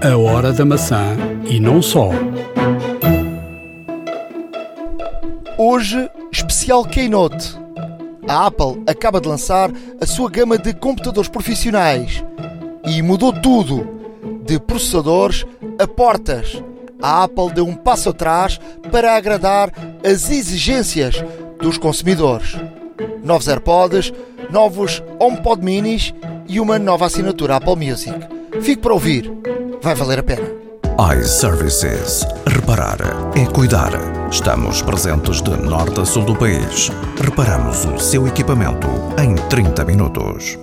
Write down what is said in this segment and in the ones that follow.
A hora da maçã e não só. Hoje, especial Keynote. A Apple acaba de lançar a sua gama de computadores profissionais e mudou tudo, de processadores a portas. A Apple deu um passo atrás para agradar as exigências dos consumidores. Novos AirPods, novos HomePod Minis e uma nova assinatura Apple Music. Fique para ouvir, vai valer a pena. iServices. Reparar é cuidar. Estamos presentes de norte a sul do país. Reparamos o seu equipamento em 30 minutos.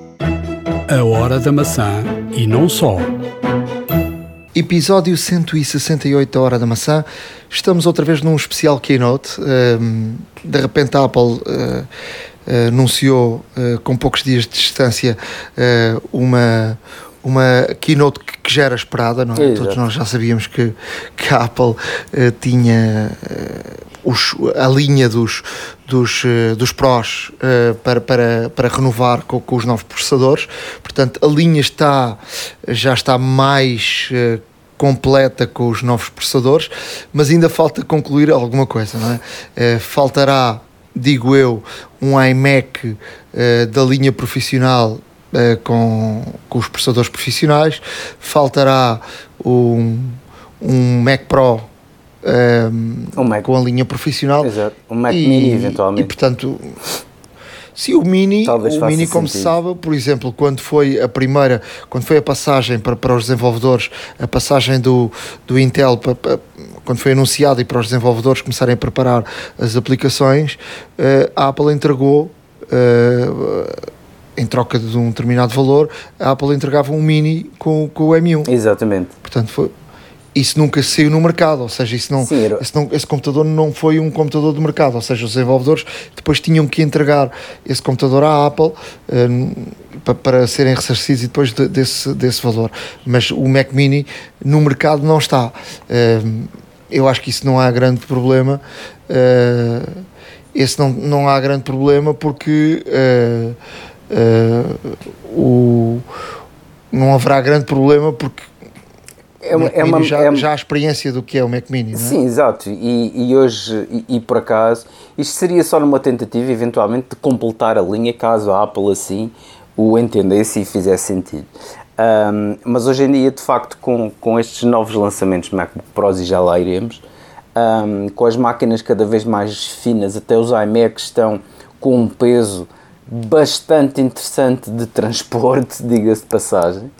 A hora da maçã e não só. Episódio 168 da Hora da Maçã. Estamos outra vez num especial keynote. Um, de repente a Apple uh, uh, anunciou uh, com poucos dias de distância uma, uma keynote que, que já era esperada, não é? Todos nós já sabíamos que, que a Apple tinha os, a linha dos, dos, dos prós para, para, para renovar com, com, os novos processadores. Portanto, a linha está, já está mais completa com os novos processadores, mas ainda falta concluir alguma coisa, não é? faltará, digo eu, um iMac da linha profissional com, com os processadores profissionais, faltará um, um Mac Pro um, um Mac. com a linha profissional. Exato. Um Mac e, Mini, eventualmente. E, portanto, se o Mini, Talvez o Mini como se sabe, por exemplo, quando foi a primeira, quando foi a passagem para, para os desenvolvedores, a passagem do, do Intel, para, para, quando foi anunciado e para os desenvolvedores começarem a preparar as aplicações, uh, a Apple entregou. Uh, em troca de um determinado valor, a Apple entregava um Mini com, com o M1. Exatamente. Portanto, foi, isso nunca saiu no mercado, ou seja, isso não, Sim, esse, não, esse computador não foi um computador de mercado, ou seja, os desenvolvedores depois tinham que entregar esse computador à Apple uh, para, serem ressarcidos e depois de, desse, desse valor. Mas o Mac Mini no mercado não está. Uh, eu acho que isso não há grande problema. Uh, esse não, não há grande problema porque o, não haverá grande problema porque é uma, é uma já, é, já a experiência do que é o Mac Mini, não é? Sim, exato. E, e hoje, e, e, por acaso, isto seria só numa tentativa, eventualmente, de completar a linha, caso a Apple assim o entendesse e fizesse sentido. Um, mas hoje em dia, de facto, com, com estes novos lançamentos MacBook Pros, e já lá iremos, um, com as máquinas cada vez mais finas, até os iMacs estão com um peso bastante interessante de transporte, diga-se de passagem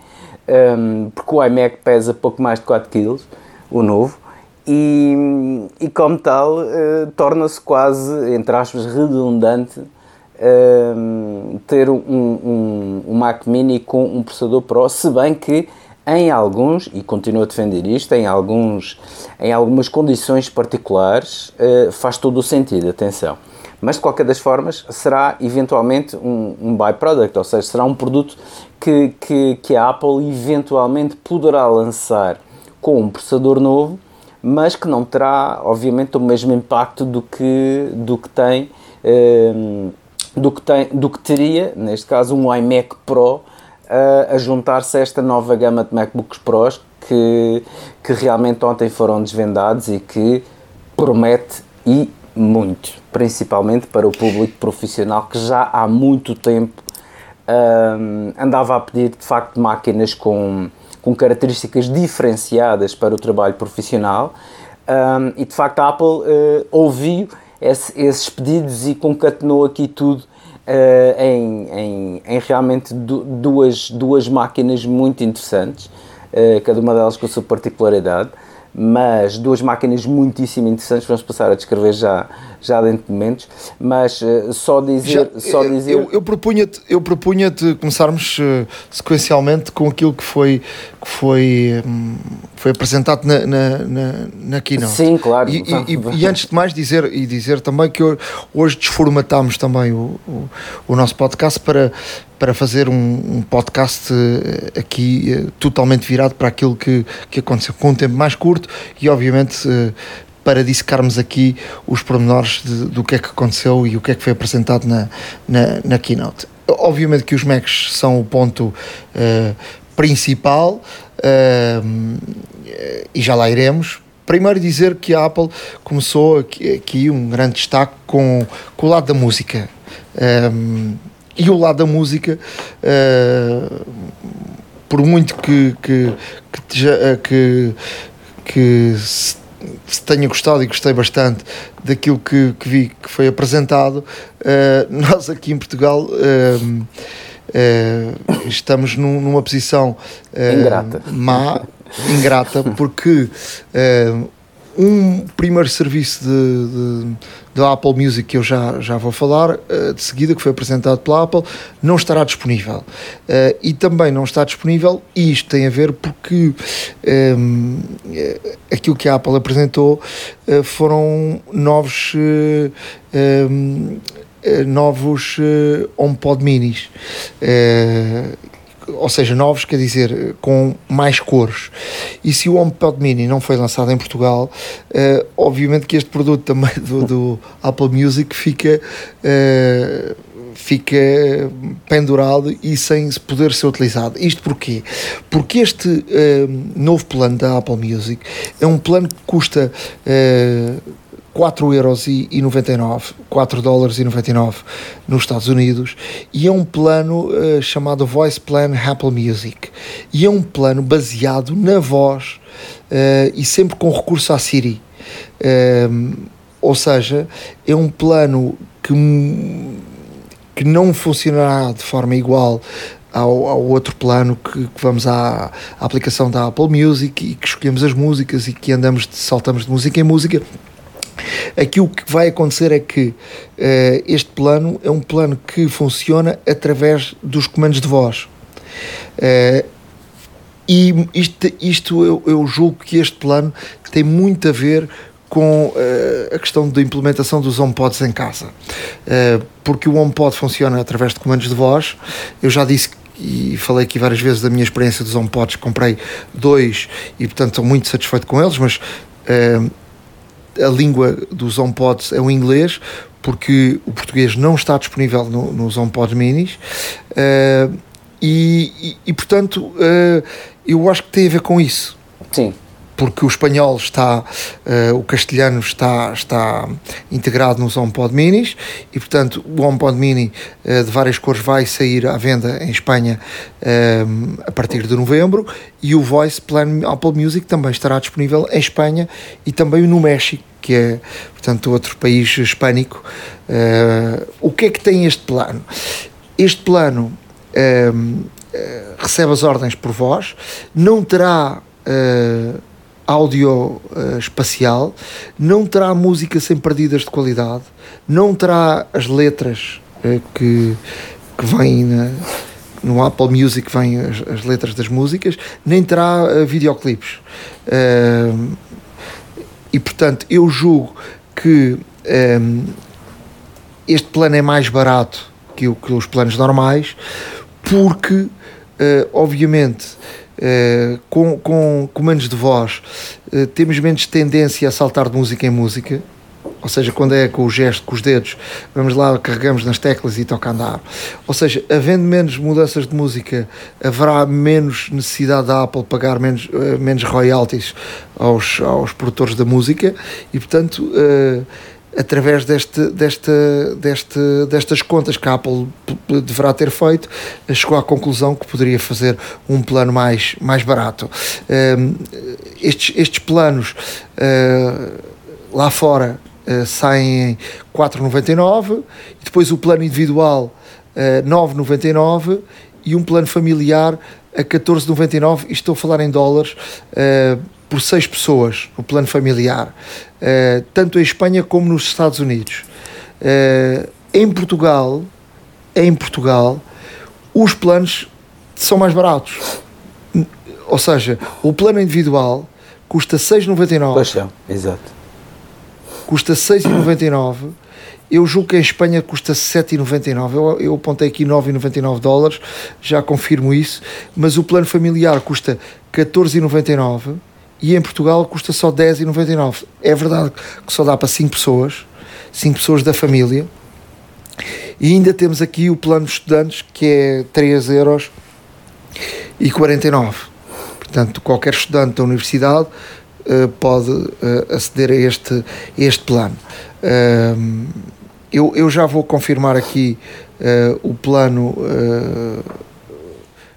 um, porque o iMac pesa pouco mais de 4 kg, o novo, e, e como tal uh, torna-se quase, entre aspas, redundante uh, ter um, um, um, Mac Mini com um processador Pro, se bem que em alguns, e continuo a defender isto, em, alguns, em algumas condições particulares uh, faz todo o sentido, atenção. Mas de qualquer das formas será eventualmente um, um byproduct, ou seja, será um produto que, que, que a Apple eventualmente poderá lançar com um processador novo, mas que não terá, obviamente, o mesmo impacto do que, do que tem. Um, do que, tem, do que teria, neste caso, um iMac Pro a, a juntar-se a esta nova gama de MacBooks Pros que, que realmente ontem foram desvendados e que promete e muito, principalmente para o público profissional que já há muito tempo um, andava a pedir de facto máquinas com, com características diferenciadas para o trabalho profissional. Um, e de facto a Apple uh, ouviu esse, esses pedidos e concatenou aqui tudo uh, em, em, em, realmente duas, duas máquinas muito interessantes, uh, cada uma delas com a sua particularidade mas duas máquinas muitíssimo interessantes, vamos passar a descrever já, já dentro de momentos, mas uh, só dizer... Já, só dizer... Eu, eu propunha-te eu propunha começarmos uh, sequencialmente com aquilo que foi, que foi, um, foi apresentado na, na, na, na Keynote. Sim, claro. E, e, e, antes de mais dizer, e dizer também que hoje desformatámos também o, o, o nosso podcast para para fazer um, um, podcast eh, aqui eh, totalmente virado para aquilo que, que aconteceu, com um tempo mais curto e, obviamente, eh, para dissecarmos aqui os pormenores de, do que é que aconteceu e o que é que foi apresentado na, na, na keynote. Obviamente que os Macs são o ponto uh, principal, uh, e já lá iremos. Primeiro dizer que a Apple começou aqui, aqui um grande destaque com, com o lado da música. Um, e o lado da música, uh, por muito que, que, que, que, que se, tenha gostado e gostei bastante daquilo que, que vi que foi apresentado, uh, nós aqui em Portugal. Uh, estamos num, numa posição uh, ingrata. má, ingrata, porque um primeiro serviço da Apple Music que eu já, já vou falar de seguida, que foi apresentado pela Apple, não estará disponível. e também não está disponível, e isto tem a ver porque um, aquilo que a Apple apresentou foram novos. Um, eh, novos HomePod minis. Ou seja, novos, quer dizer, com mais cores. E se o HomePod Mini não foi lançado em Portugal, uh, obviamente que este produto também do, do Apple Music fica, uh, fica pendurado e sem poder ser utilizado. Isto porquê? Porque este uh, novo plano da Apple Music é um plano que custa 4 euros e 99, 4 dólares e 99 nos Estados Unidos e é um plano uh, chamado Voice Plan Apple Music. E é um plano baseado na voz uh, e sempre com recurso à Siri. Uh, ou seja, é um plano que, que não funcionará de forma igual ao, ao, outro plano que, que vamos à, à, aplicação da Apple Music e que escolhemos as músicas e que andamos saltamos de música em música Aqui o que vai acontecer é que uh, este plano é um plano que funciona através dos comandos de voz. Uh, e isto, isto eu, eu, julgo que este plano tem muito a ver com uh, a questão da implementação dos HomePods em casa. porque o HomePod funciona através de comandos de voz. Eu já disse e falei aqui várias vezes da minha experiência dos HomePods, comprei dois e portanto estou muito satisfeito com eles, mas a língua dos HomePods é o inglês, porque o português não está disponível no, nos HomePods minis. Uh, e, e, e, portanto, uh, eu acho que tem a ver com isso. Sim porque o espanhol está, uh, o castelhano está, está integrado nos HomePod Minis e, portanto, o HomePod Mini uh, de várias cores vai sair à venda em Espanha uh, a partir de novembro e o Voice Plan Apple Music também estará disponível em Espanha e também no México, que é, portanto, outro país hispânico. o que é que tem este plano? Este plano recebe as ordens por voz, não terá Uh, áudio uh, espacial, não terá música sem perdidas de qualidade, não terá as letras uh, que, que vêm na, no Apple Music, vêm as, as, letras das músicas, nem terá uh, videoclipes. E portanto, eu julgo que este plano é mais barato que, que os planos normais, porque, obviamente, Uh, com, com comandos de voz uh, temos menos tendência a saltar de música em música ou seja, quando é com o gesto, com os dedos, vamos lá, carregamos nas teclas e toca andar. Ou seja, havendo menos mudanças de música, haverá menos necessidade da Apple pagar menos, uh, menos royalties aos, aos produtores da música e, portanto, através deste, deste, deste, destas contas que a Apple deverá ter feito, chegou à conclusão que poderia fazer um plano mais, mais barato. Um, estes, estes planos uh, lá fora uh, saem em 4,99 e depois o plano individual uh, 9,99 e um plano familiar a 14,99 e estou a falar em dólares uh, por seis pessoas no plano familiar, uh, tanto em Espanha como nos Estados Unidos. Uh, em Portugal, em Portugal, os planos são mais baratos. Ou seja, o plano individual custa 6,99. Pois é, exato. Custa 6,99. Eu julgo que em Espanha custa 7,99. Eu, eu apontei aqui 9,99 dólares, já confirmo isso. Mas o plano familiar custa 14,99 e em Portugal custa só 10,99. É verdade que só dá para 5 pessoas, 5 pessoas da família. E ainda temos aqui o plano de estudantes que é 3 euros e 49. Portanto, qualquer estudante da universidade uh, pode uh, aceder a este, este plano. Uh, eu, eu já vou confirmar aqui o plano.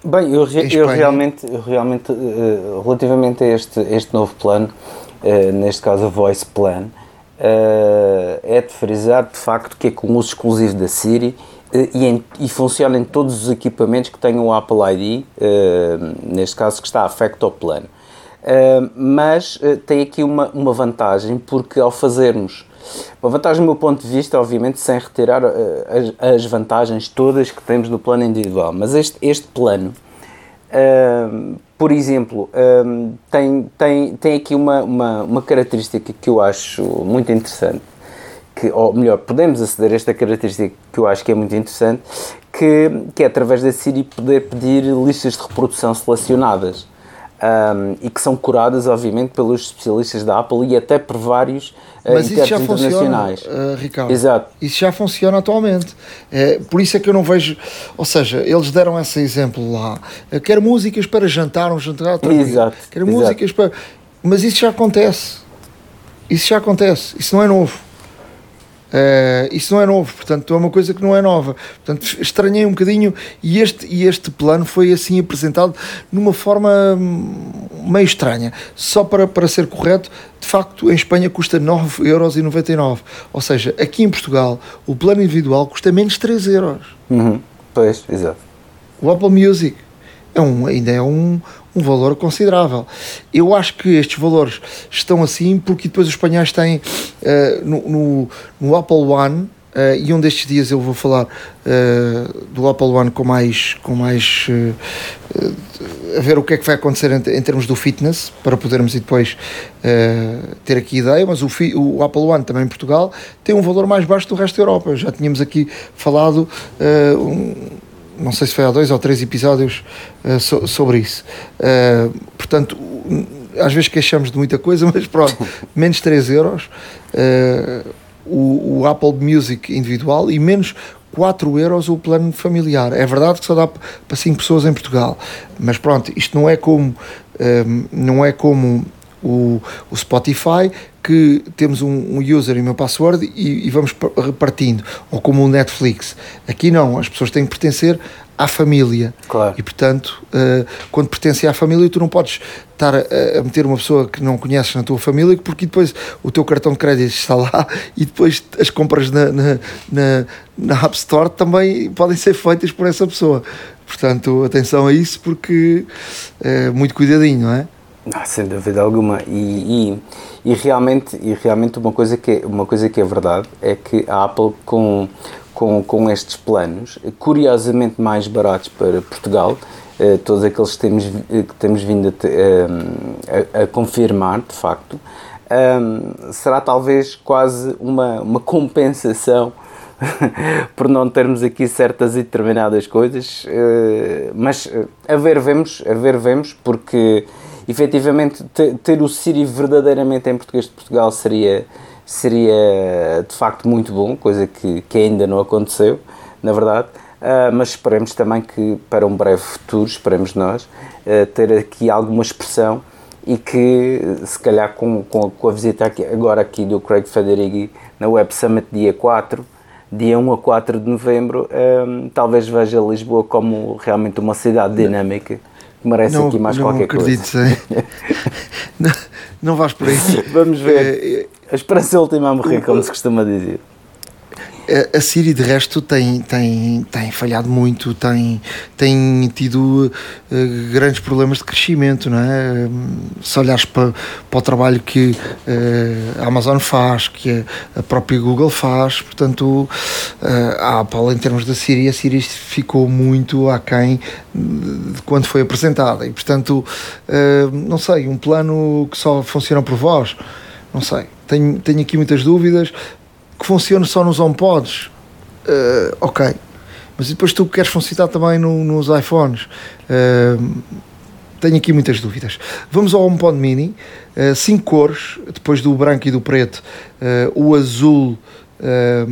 Bem, eu, re, eu realmente, eu realmente relativamente a este, este novo plano, neste caso a Voice Plan, é de frisar de facto que é com uso exclusivo da Siri e, em, e, funciona em todos os equipamentos que tenham o Apple ID, uh, neste caso que está afecto ao plano. Uh, mas uh, tem aqui uma, uma vantagem, porque ao fazermos, uma vantagem do meu ponto de vista, obviamente, sem retirar as, as, vantagens todas que temos no plano individual, mas este, este plano, por exemplo, tem, tem, tem aqui uma, uma, uma característica que eu acho muito interessante que, ou melhor, podemos aceder a esta característica que eu acho que é muito interessante, que, que é através da Siri poder pedir listas de reprodução selecionadas. Um, e que são curadas, obviamente, pelos especialistas da Apple e até por vários uh, Mas isso já funciona, uh, Ricardo. Exato. Isso já funciona atualmente. É, por isso é que eu não vejo. Ou seja, eles deram esse exemplo lá. Quer músicas para jantar, um jantar tranquilo. Exato. Quer Exato. músicas para. Mas isso já acontece. Isso já acontece. Isso não é novo. Uh, isso não é novo, portanto é uma coisa que não é nova. Portanto, estranhei um bocadinho e este, e este plano foi assim apresentado numa forma hum, meio estranha. Só para, para ser correto, de facto, em Espanha custa 9,99€. Ou seja, aqui em Portugal, o plano individual custa menos 3 euros. Uhum. Pois, exato. O Apple Music é um, ainda é um, um valor considerável. Eu acho que estes valores estão assim porque depois os espanhóis têm uh, no, no, no, Apple One. Uh, e um destes dias eu vou falar uh, do Apple One com mais, com mais a ver o que é que vai acontecer em, em termos do fitness para podermos depois ter aqui ideia. Mas o, o, Apple One também em Portugal tem um valor mais baixo do resto da Europa. Já tínhamos aqui falado um, não sei se foi há dois ou três episódios uh, so, sobre isso. Uh, portanto, às vezes queixamos de muita coisa, mas pronto, menos 3 euros uh, o, o, Apple Music individual e menos 4 euros o plano familiar. É verdade que só dá para 5 pessoas em Portugal, mas pronto, isto não é como, não é como o, o Spotify que temos um, um user e uma password e, e, vamos repartindo, ou como o Netflix. Aqui não, as pessoas têm que pertencer à família. Claro. E portanto, uh, quando pertencem à família, tu não podes estar a, a, meter uma pessoa que não conheces na tua família, porque depois o teu cartão de crédito está lá e depois as compras na, na, na, na App Store também podem ser feitas por essa pessoa. Portanto, atenção a isso, porque é muito cuidadinho, não é? Ah, sem dúvida alguma. E, e, e, realmente, e realmente uma, coisa que é, uma coisa que é verdade é que a Apple, com, com, com estes planos, curiosamente mais baratos para Portugal, eh, todos aqueles que temos, que temos vindo a, eh, a, a confirmar, de facto, um, será talvez quase uma, uma compensação por não termos aqui certas e determinadas coisas, uh, mas uh, a ver vemos, a ver vemos, porque efetivamente ter o Siri verdadeiramente em português de Portugal seria, seria de facto muito bom, coisa que, que ainda não aconteceu, na verdade. Uh, mas esperemos também que para um breve futuro, esperemos nós, uh, ter aqui alguma expressão e que se calhar com, com, com, a visita aqui, agora aqui do Craig Federighi na Web Summit dia 4, dia 1 a 4 de novembro, um, ah, talvez veja Lisboa como realmente uma cidade dinâmica merece não, aqui mais não qualquer acredito, coisa. não, não vais por aí. Vamos ver. É, a esperança última a morrer, como se costuma dizer a Siri de resto tem, tem, tem falhado muito, tem, tem tido uh, grandes problemas de crescimento, não é? Se olhares para, para o trabalho que uh, a Amazon faz, que a, própria Google faz, portanto, uh, a Apple em termos da Siri, a Siri ficou muito aquém de quando foi apresentada e, portanto, não sei, um plano que só funciona por voz, não sei. Tenho, tenho aqui muitas dúvidas que funcione só nos HomePods, uh, ok. Mas depois tu queres funcionar também no, nos iPhones. Uh, tenho aqui muitas dúvidas. Vamos ao HomePod Mini, uh, cinco cores, depois do branco e do preto, uh, o azul,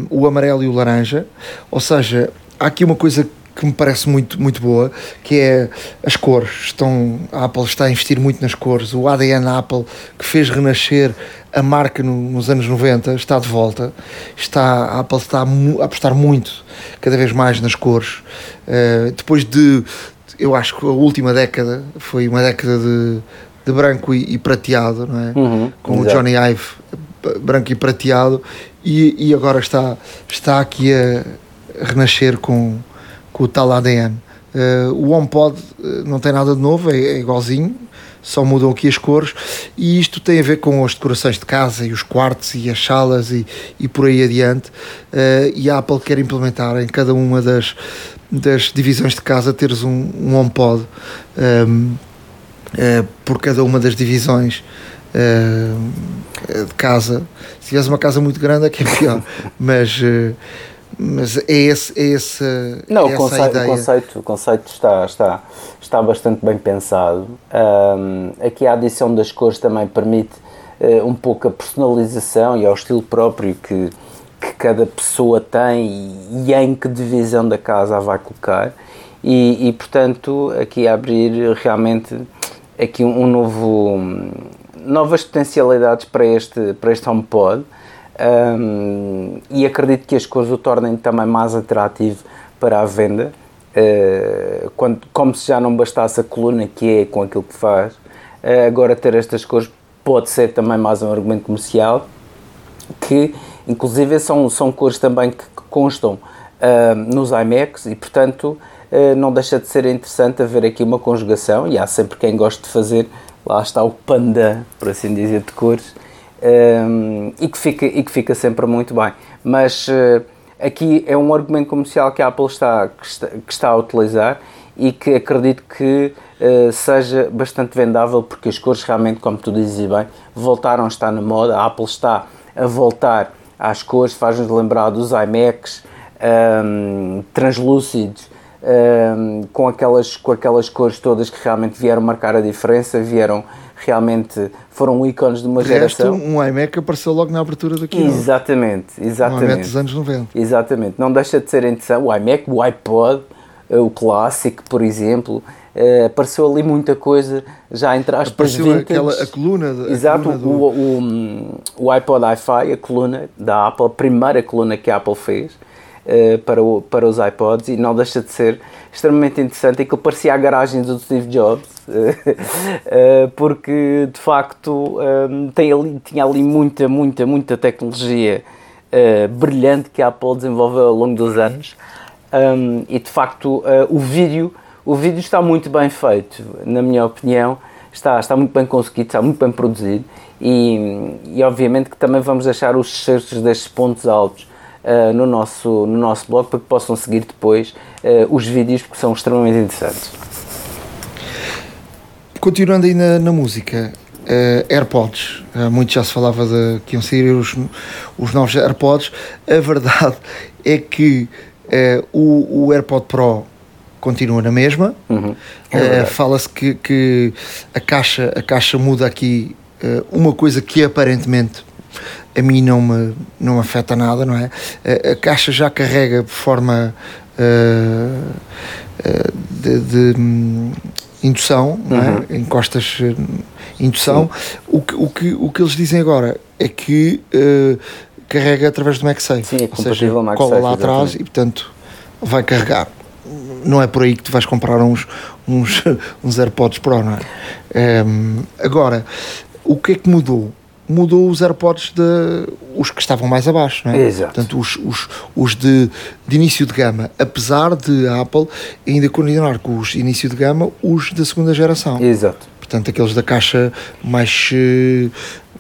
o amarelo e o laranja. Ou seja, há aqui uma coisa que me parece muito, muito boa, que é as cores. Estão, a Apple está a investir muito nas cores. O ADN Apple, que fez renascer a marca no, nos anos 90, está de volta. Está, a Apple está a, apostar muito, cada vez mais nas cores. Uh, depois de, eu acho que a última década foi uma década de, de branco e, e prateado, não é? Uhum, Com exato. o Johnny Ive branco e prateado e, e agora está, está aqui a renascer com, com o tal ADN. Uh, o HomePod uh, não tem nada de novo, é, é, igualzinho, só mudam aqui as cores e isto tem a ver com as decorações de casa e os quartos e as salas e, e por aí adiante. Uh, e a Apple quer implementar em cada uma das, das divisões de casa teres um, um HomePod um, por cada uma das divisões. de casa, se tivesse uma casa muito grande é que é pior, mas mas é esse, é esse não é o conceito, o conceito, o conceito está está está bastante bem pensado. Um, aqui a adição das cores também permite uh, um pouco a personalização e ao estilo próprio que que cada pessoa tem e, e em que divisão da casa a vai colocar. E, e portanto aqui abrir realmente aqui um, um novo novas potencialidades para este para este HomePod um, e acredito que as cores o tornem também mais atrativo para a venda. Uh, quando, como se já não bastasse a coluna que é com aquilo que faz, uh, agora ter estas cores pode ser também mais um argumento comercial que inclusive são, são cores também que, constam uh, nos iMacs e portanto não deixa de ser interessante haver aqui uma conjugação e há sempre quem goste de fazer, lá está o panda, por assim dizer, de cores um, e, que fica, e que fica sempre muito bem. Mas uh, aqui é um argumento comercial que a Apple está, que está, que está a utilizar e que acredito que uh, seja bastante vendável porque as cores realmente, como tu dizes bem, voltaram a estar na moda. A Apple está a voltar às cores, faz-nos lembrar dos iMacs um, translúcidos, um, com, aquelas, com aquelas cores todas que realmente vieram marcar a diferença, vieram realmente foram ícones de uma de geração. Resto, um iMac apareceu logo na abertura daqui. Exatamente, exatamente. Um iMac dos anos 90. Exatamente, não deixa de ser interessante. O iMac, o iPod, eh, o clássico, por exemplo, uh, apareceu ali muita coisa, já entre aspas, Apareceu vintage. aquela, a coluna. A Exato, coluna do... o, o, o iPod Hi-Fi, a coluna da Apple, a primeira coluna que a Apple fez, Uh, para, o, para os iPods e não deixa de ser extremamente interessante. Aquilo parecia a garagem do Steve Jobs, uh, porque de facto um, tem ali, tinha ali muita, muita, muita tecnologia brilhante que a Apple desenvolveu ao longo dos anos e de facto o vídeo o vídeo está muito bem feito, na minha opinião. Está, está muito bem conseguido, está muito bem produzido e, e obviamente que também vamos deixar os excertos destes pontos altos Uh, no, nosso, no nosso blog para que possam seguir depois uh, os vídeos porque são extremamente interessantes. Continuando aí na, na música, uh, AirPods, muito já se falava de que iam sair os, os novos AirPods. A verdade é que o, o AirPod Pro continua na mesma. Uhum. É Fala-se que, que a, caixa, a caixa muda aqui uma coisa que aparentemente a mim não me, não me afeta nada, não é? A, a caixa já carrega de forma uh, uh, de, de um, indução, não é? Uhum. encostas indução. O que, o, que, o que eles dizem agora é que uh, carrega através do MagSafe, Sim, é ou seja, MagSafe, cola lá atrás exatamente. e portanto vai carregar. Não é por aí que tu vais comprar uns, uns, uns AirPods Pro, não é? Um, agora, o que é que mudou? Mudou os AirPods de os que estavam mais abaixo, não é? Exato. Portanto, os, os, os de, de início de gama, apesar de a Apple ainda continuar com os início de gama, os da segunda geração. Exato. Portanto, aqueles da caixa mais, eh,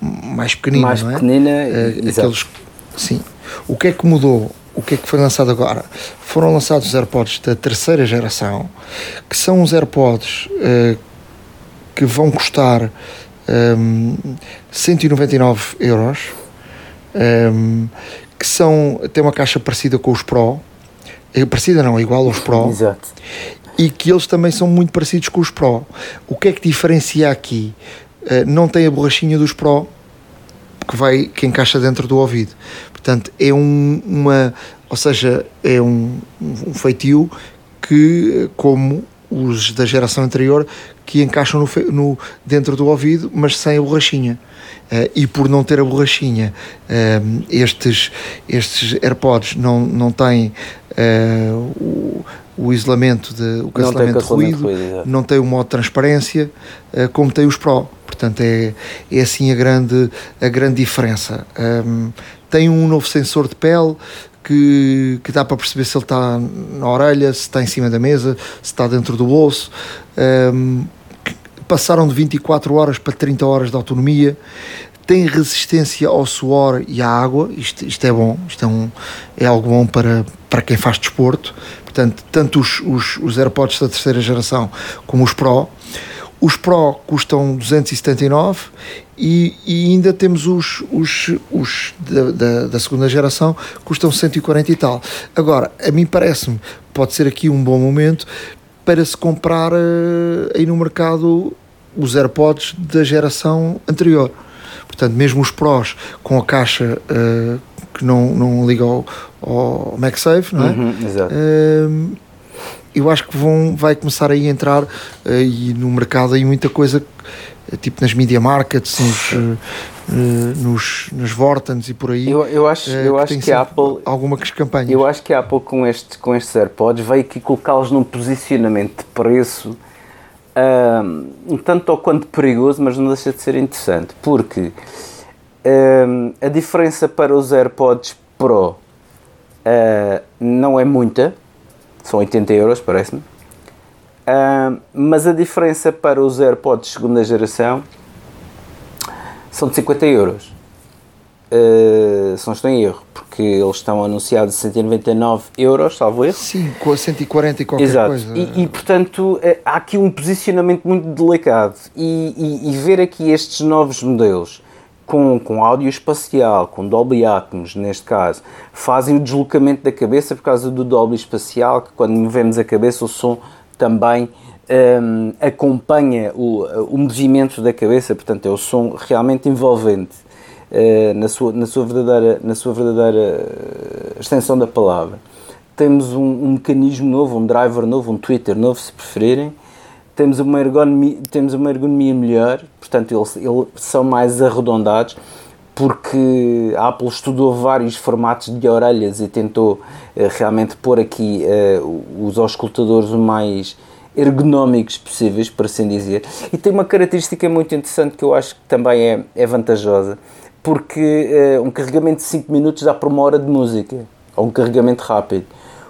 mais pequenina, Mais não é? pequenina, exato. aqueles, sim. O que é que mudou? O que é que foi lançado agora? Foram lançados os AirPods da terceira geração, que são os AirPods eh, que vão custar um, 199 euros, um, que são, tem uma caixa parecida com os Pro, é parecida não, é igual aos Pro, Exato. e que eles também são muito parecidos com os Pro. O que é que diferencia aqui? Uh, não tem a borrachinha dos Pro que vai que encaixa dentro do ouvido. Portanto, é um, uma, ou seja, é um, um feitio que, como os da geração anterior, que encaixam no, no dentro do ouvido, mas sem a borrachinha. Uh, e por não ter a borrachinha, uh, estes, estes AirPods não, não têm uh, o, o, isolamento, de, o cancelamento, de ruído, ruído não tem o modo de transparência, como tem os Pro. Portanto, é, é assim a grande, a grande diferença. Um, tem um novo sensor de pele que, que dá para perceber se ele está na orelha, se está em cima da mesa, se está dentro do bolso. Um, passaram de 24 horas para 30 horas de autonomia, tem resistência ao suor e à água, isto, isto é bom, isto é, um, é algo bom para, para quem faz desporto, portanto, tanto os, os, os AirPods da terceira geração como os Pro, os Pro custam 279 e, e ainda temos os, os, os da, da, da, segunda geração custam 140 e tal. Agora, a mim parece-me, pode ser aqui um bom momento para se comprar uh, aí no mercado os AirPods da geração anterior. Portanto, mesmo os Pros com a caixa uh, que não, não liga ao, ao MagSafe, não é? Uhum, exato. Uh, eu acho que vão, vai começar aí a entrar aí no mercado aí muita coisa tipo nas media markets, nos, uh, nos, nos Vortens e por aí. Eu, eu acho, eu que acho que a Apple. Algumas campanhas. Eu acho que a Apple com estes, com estes AirPods veio aqui colocá-los num posicionamento de preço um tanto ou quanto perigoso, mas não deixa de ser interessante, porque um, a diferença para os AirPods Pro uh, não é muita, são 80 euros, parece-me. Uh, mas a diferença para os AirPods segunda geração são de 50 euros. Uh, se não estou em erro, porque eles estão anunciados a 199 euros, salvo erro. Sim, com a 140 e qualquer Exato. coisa. E, e portanto uh, há aqui um posicionamento muito delicado. E, e, e, ver aqui estes novos modelos com, com áudio espacial, com Dolby Atmos neste caso, fazem o deslocamento da cabeça por causa do Dolby espacial, que quando movemos a cabeça o som também um, acompanha o, o movimento da cabeça, portanto é o som realmente envolvente uh, na, sua, na, sua verdadeira, na sua verdadeira extensão da palavra. Temos um, um mecanismo novo, um driver novo, um Twitter novo, se preferirem, temos uma ergonomia, temos uma ergonomia melhor, portanto eles, eles são mais arredondados, porque a Apple estudou vários formatos de orelhas e tentou uh, realmente pôr aqui uh, os auscultadores o mais ergonómicos possíveis, por assim dizer. E tem uma característica muito interessante que eu acho que também é, é vantajosa, porque uh, um carregamento de 5 minutos dá para uma hora de música, ou um carregamento rápido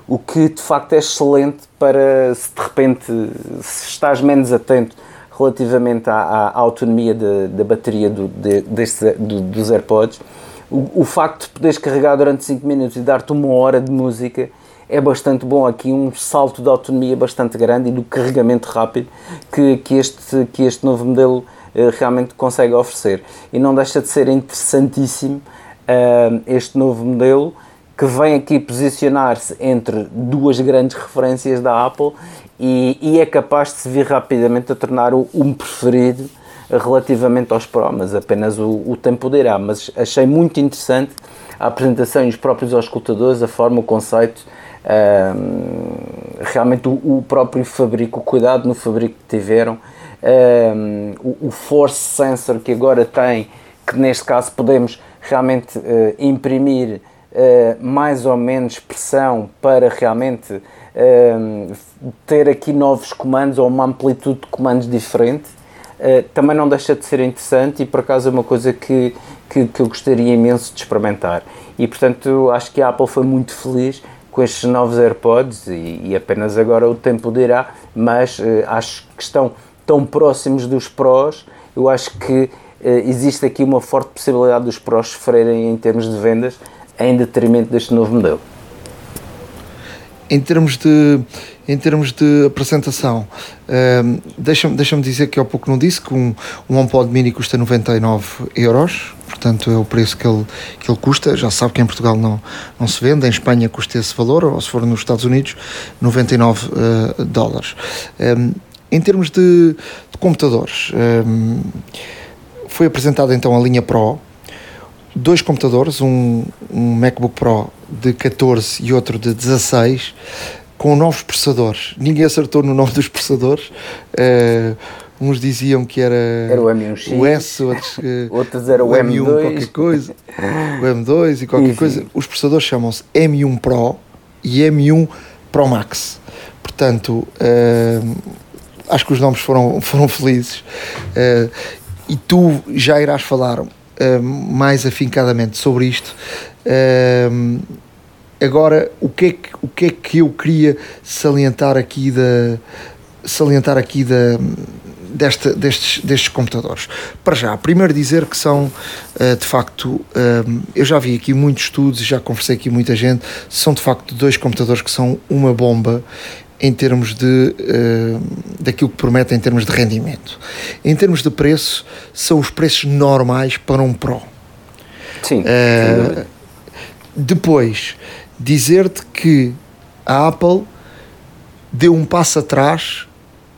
o que de facto é excelente para se de repente se estás menos atento relativamente à, à autonomia da bateria do, de, deste, do, dos AirPods. O, o, facto de poderes carregar durante 5 minutos e dar-te uma hora de música é bastante bom aqui, um salto de autonomia bastante grande e do carregamento rápido que, que, este, que este novo modelo uh, realmente consegue oferecer. E não deixa de ser interessantíssimo uh, este novo modelo que vem aqui posicionar-se entre duas grandes referências da Apple e, e, é capaz de se vir rapidamente a tornar o, um preferido relativamente aos Pro, mas apenas o, o tempo dirá. Mas achei muito interessante a apresentação e os próprios auscultadores, a forma, o conceito, um, realmente o, o, próprio fabrico, o cuidado no fabrico que tiveram, um, o, o force sensor que agora tem, que neste caso podemos realmente uh, imprimir uh, mais ou menos pressão para realmente uh, ter aqui novos comandos ou uma amplitude de comandos diferente, uh, também não deixa de ser interessante e por acaso é uma coisa que, que, que eu gostaria imenso de experimentar. E portanto acho que a Apple foi muito feliz com estes novos AirPods e, e apenas agora o tempo dirá, mas acho que estão tão próximos dos Pros, eu acho que existe aqui uma forte possibilidade dos Pros sofrerem em termos de vendas em detrimento deste novo modelo? Em termos de, em termos de apresentação, um, deixa-me deixa dizer que há pouco não disse que um, um HomePod Mini custa 99 euros, portanto é o preço que ele, que ele custa. Já sabe que em Portugal não, não se vende, em Espanha custa esse valor, ou se for nos Estados Unidos, 99 uh, dólares. Um, em termos de, de computadores, um, foi apresentada então a linha Pro, dois computadores, um, um MacBook Pro de 14 e outro de 16, com novos processadores. Ninguém acertou no nome dos processadores. Uh, uns diziam que era, era o M1X, o S, outros, uh, outros era o, o M2, M1 qualquer coisa, o M2 e qualquer Enfim. coisa. Os processadores chamam-se M1 Pro e M1 Pro Max. Portanto, uh, acho que os nomes foram, foram felizes. Uh, e tu já irás falar uh, mais afincadamente sobre isto. agora, o que, é que, o que é que eu queria salientar aqui da salientar aqui da, desta, destes, destes computadores. Para já, primeiro dizer que são, de facto, eu já vi aqui muitos estudos e já conversei aqui muita gente, são de facto dois computadores que são uma bomba em termos de uh, daquilo que promete em termos de rendimento. Em termos de preço, são os preços normais para um Pro. Sim. Uh, depois, dizer-te que a Apple deu um passo atrás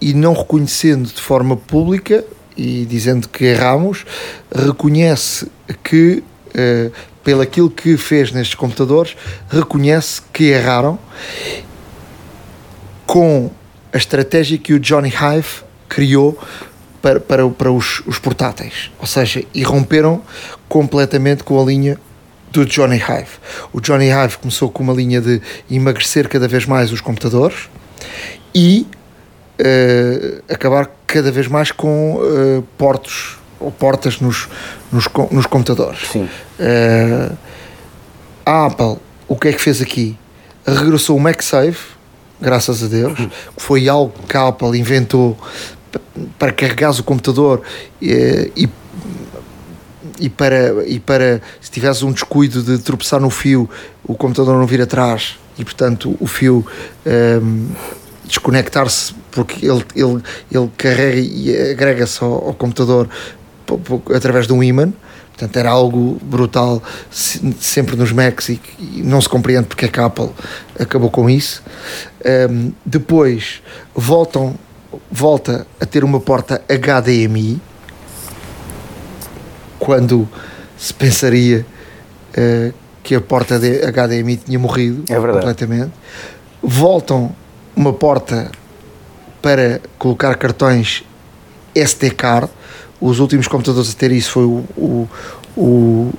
e não reconhecendo de forma pública e dizendo que erramos, reconhece que, uh, pelo aquilo que fez nestes computadores, reconhece que erraram com a estratégia que o Johnny Hive criou para, para, para os, os portáteis. Ou seja, irromperam completamente com a linha do Johnny Hive. O Johnny Hive começou com uma linha de emagrecer cada vez mais os computadores e uh, acabar cada vez mais com uh, portos ou portas nos, nos, nos computadores. Sim. Uh, a Apple, o que é que fez aqui? Regressou o MagSafe, graças a Deus. Foi algo que a Apple inventou para carregar o computador e, e, e, para, e para, se tivesse um descuido de tropeçar no fio, o computador não vir atrás e, portanto, o fio um, desconectar-se porque ele, ele, ele carrega e agrega-se ao, ao computador através de um ímã Portanto, era algo brutal sempre nos Macs e, não se compreende porque é que a Apple acabou com isso. Um, depois voltam, volta a ter uma porta HDMI quando se pensaria uh, que a porta de HDMI tinha morrido é completamente. Voltam uma porta para colocar cartões SD card os últimos computadores a ter isso foi o, o, o,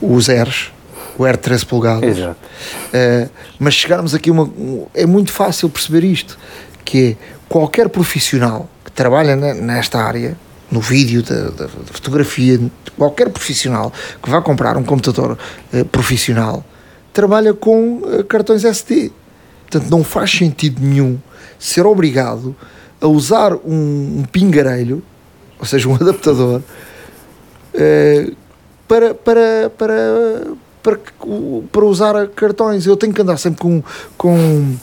os Airs, o Air 13 polegadas. Exato. Uh, mas chegarmos aqui uma. É muito fácil perceber isto, que é qualquer profissional que trabalha nesta área, no vídeo, da, da, da fotografia, qualquer profissional que vá comprar um computador uh, profissional, trabalha com uh, cartões SD. Portanto, não faz sentido nenhum ser obrigado a usar um, um pingarelho ou seja, um adaptador, uh, para, para, para, para, para usar cartões. Eu tenho que andar sempre com, com,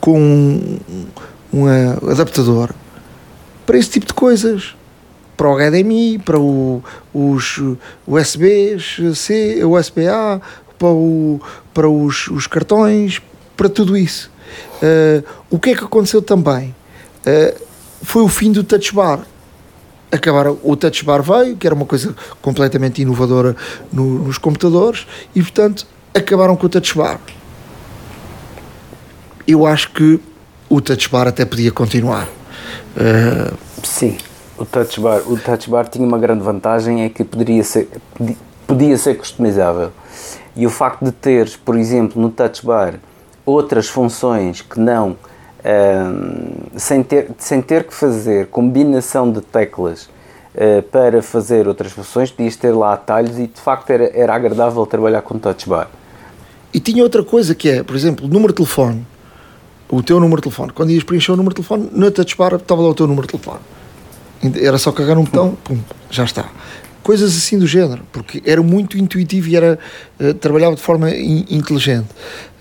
com um, um adaptador para esse tipo de coisas. Para o HDMI, para o, os USBs C, USB-A, para, o, para os, os cartões, para tudo isso. Uh, o que é que aconteceu também? Uh, foi o fim do touch bar acabaram, o touch bar veio, que era uma coisa completamente inovadora no, nos computadores, e portanto acabaram com o touch bar. Eu acho que o touch bar até podia continuar. Uh... Sim, o touch bar, o touch bar tinha uma grande vantagem, é que poderia ser, podia ser customizável. E o facto de teres, por exemplo, no touch bar outras funções que não sem, ter, sem ter que fazer combinação de teclas uh, para fazer outras funções, podias ter lá atalhos e de facto era, era agradável trabalhar com touch bar. E tinha outra coisa que é, por exemplo, o número de telefone, o teu número de telefone, quando ias preencher o número de telefone, na touch bar estava lá o teu número de telefone. Era só carregar um botão, pum, já está. Coisas assim do género, porque era muito intuitivo e era, uh, trabalhava de forma in, inteligente.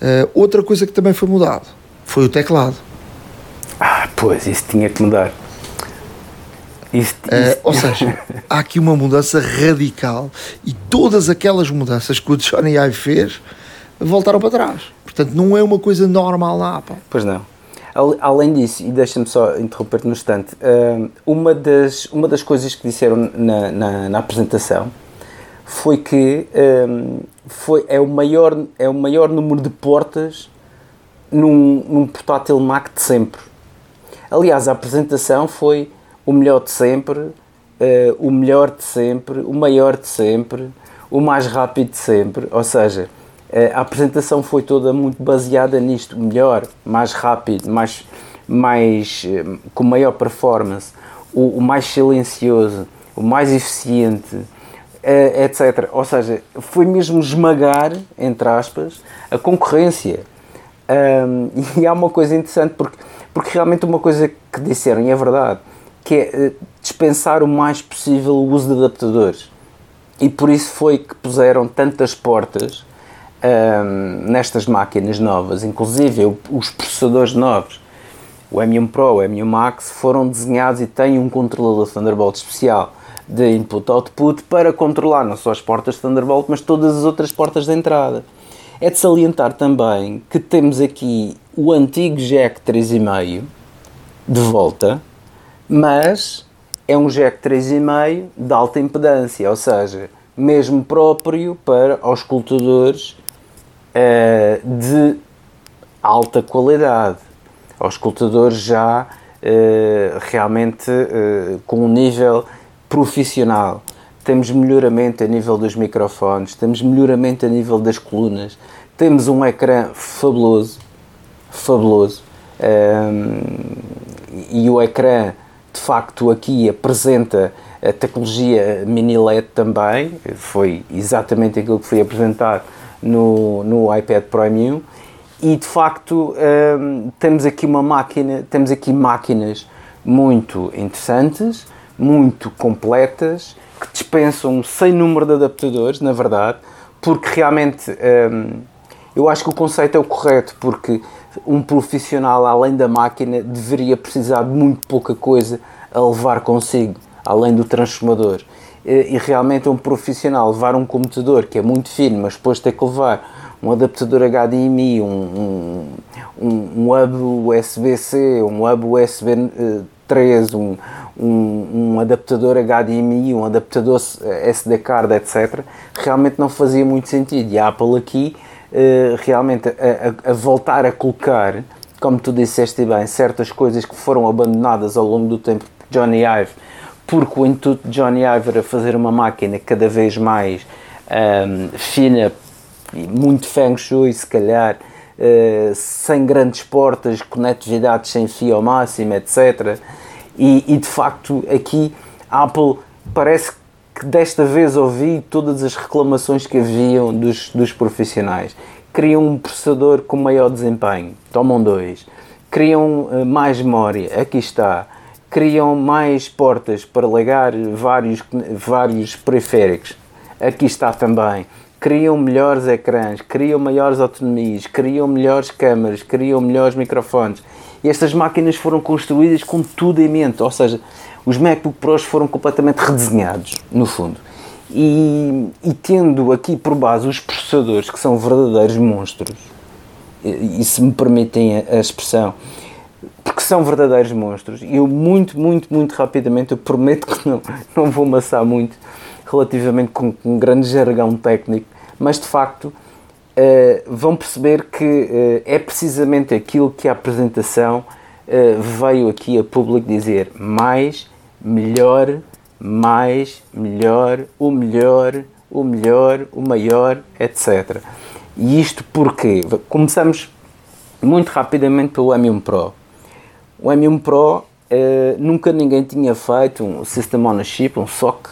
Uh, outra coisa que também foi mudado foi o teclado. Ah, pois, isso tinha que mudar. Isso, eh, isso... Uh, ou seja, há aqui uma mudança radical e todas aquelas mudanças que o Johnny Ive fez voltaram para trás. Portanto, não é uma coisa normal na Apple. Pois não. Além disso, e deixa-me só interromper-te no instante, eh, uma das, uma das coisas que disseram na, na, na apresentação foi que um, eh, foi, é, o maior, é o maior número de portas num, num portátil Mac de sempre. Aliás, a apresentação foi o melhor de sempre, uh, o melhor de sempre, o maior de sempre, o mais rápido de sempre. Ou seja, uh, a apresentação foi toda muito baseada nisto: melhor, mais rápido, mais, mais, uh, com maior performance, o, o, mais silencioso, o mais eficiente, etc. Ou seja, foi mesmo esmagar, entre aspas, a concorrência. Um, e há uma coisa interessante porque porque realmente uma coisa que disseram, e é verdade, que é eh, dispensar o mais possível o uso de adaptadores. E por isso foi que puseram tantas portas um, nestas máquinas novas, inclusive os processadores novos, o M1 Pro, o M1 Max, foram desenhados e têm um controlador Thunderbolt especial de input-output para controlar não só as portas Thunderbolt, mas todas as outras portas de entrada. É de salientar também que temos aqui o antigo jack 3,5 de volta, mas é um jack 3,5 de alta impedância, ou seja, mesmo próprio para os escutadores uh, de alta qualidade, aos escutadores já uh, realmente uh, com um nível profissional. Temos melhoramento a nível dos microfones, temos melhoramento a nível das colunas, temos um ecrã fabuloso, fabuloso. Um, e o ecrã, de facto, aqui apresenta a tecnologia mini LED também, foi exatamente aquilo que foi apresentado no, no iPad Pro M1 e de facto um, temos aqui uma máquina, temos aqui máquinas muito interessantes, muito completas, que dispensam sem número de adaptadores, na verdade, porque realmente um, eu acho que o conceito é o correto, porque um profissional, além da máquina, deveria precisar de muito pouca coisa a levar consigo, além do transformador. E realmente um profissional levar um computador que é muito fino, mas depois ter que levar um adaptador HDMI, um, um, um, um hub USB-C, um hub USB 3, um, um, um, adaptador HDMI, um adaptador SD card, etc., realmente não fazia muito sentido. E a Apple aqui eh, realmente a, a, a, voltar a colocar, como tu disseste bem, certas coisas que foram abandonadas ao longo do tempo por Johnny Ive, porque o intuito de Johnny Ive era fazer uma máquina cada vez mais um, fina, muito feng shui, se calhar, uh, sem grandes portas, conectividades sem fio ao máximo, etc. E, e de facto aqui a Apple parece que desta vez ouvi todas as reclamações que haviam dos, dos profissionais. Queriam um processador com maior desempenho, tomam dois. Queriam uh, mais memória, aqui está. Queriam mais portas para ligar vários, vários periféricos, aqui está também. Queriam melhores ecrãs, queriam maiores autonomias, queriam melhores câmaras, queriam melhores microfones. E estas máquinas foram construídas com tudo em mente, ou seja, os MacBook Pros foram completamente redesenhados, no fundo. E, e, tendo aqui por base os processadores que são verdadeiros monstros, e, e se me permitem a, a, expressão, porque são verdadeiros monstros, e eu muito, muito, muito rapidamente, eu prometo que não, não vou amassar muito relativamente com, com um grande jargão técnico, mas de facto uh, vão perceber que uh, é precisamente aquilo que a apresentação uh, veio aqui a público dizer, mais melhor, mais, melhor, o melhor, o melhor, o maior, etc. E isto porque começamos muito rapidamente pelo M1 Pro. O M1 Pro nunca ninguém tinha feito um System on a Chip, um SOC,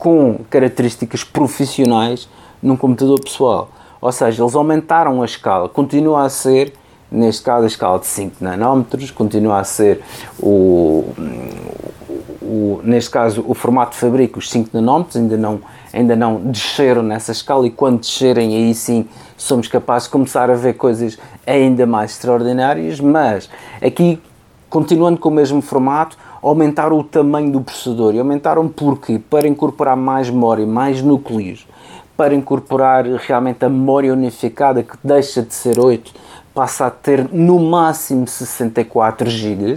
com características profissionais num computador pessoal. Ou seja, eles aumentaram a escala, continua a ser neste caso a escala de 5 nanómetros, continua a ser o, o, neste caso o formato de fabrico os 5 nanómetros, ainda não, ainda não desceram nessa escala e quando descerem aí sim somos capazes de começar a ver coisas ainda mais extraordinárias, mas aqui continuando com o mesmo formato, aumentaram o tamanho do processador e aumentaram porquê? Para incorporar mais memória, mais núcleos, para incorporar realmente a memória unificada que deixa de ser 8 passa a ter no máximo 64 GB,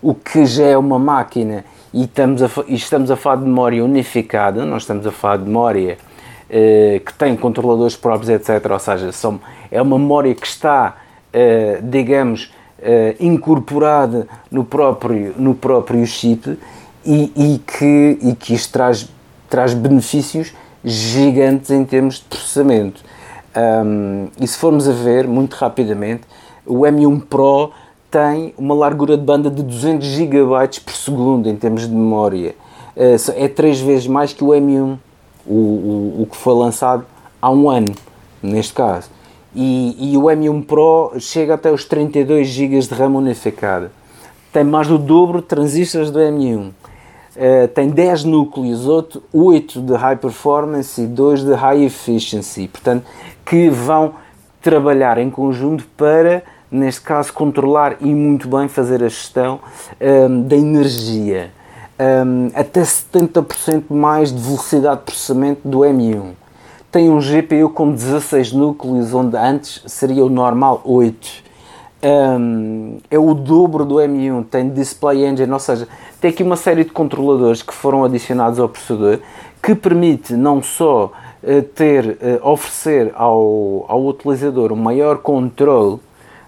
o que já é uma máquina e estamos a, e estamos a falar de memória unificada, nós estamos a falar de memória que tem controladores próprios, etc. Ou seja, são, é uma memória que está, digamos, incorporada no próprio, no próprio chip e, e, que, e que isto traz, traz benefícios gigantes em termos de processamento. Um, e se formos a ver, muito rapidamente, o M1 Pro tem uma largura de banda de 200 GB por segundo em termos de memória. Uh, é três vezes mais que o M1, o, o, o, que foi lançado há um ano, neste caso. E, e, o M1 Pro chega até os 32 GB de RAM unificada. Tem mais do dobro de transistores do M1. Uh, eh, tem 10 núcleos, 8, 8 de high performance e 2 de high efficiency, portanto, que vão trabalhar em conjunto para neste caso, controlar e muito bem fazer a gestão um, da energia. Um, até 70% mais de velocidade de processamento do M1. Tem um GPU com 16 núcleos, onde antes seria o normal 8. Um, é o dobro do M1, tem Display Engine, ou seja, tem aqui uma série de controladores que foram adicionados ao processador que permite não só uh, ter, uh, oferecer ao, ao utilizador um maior controle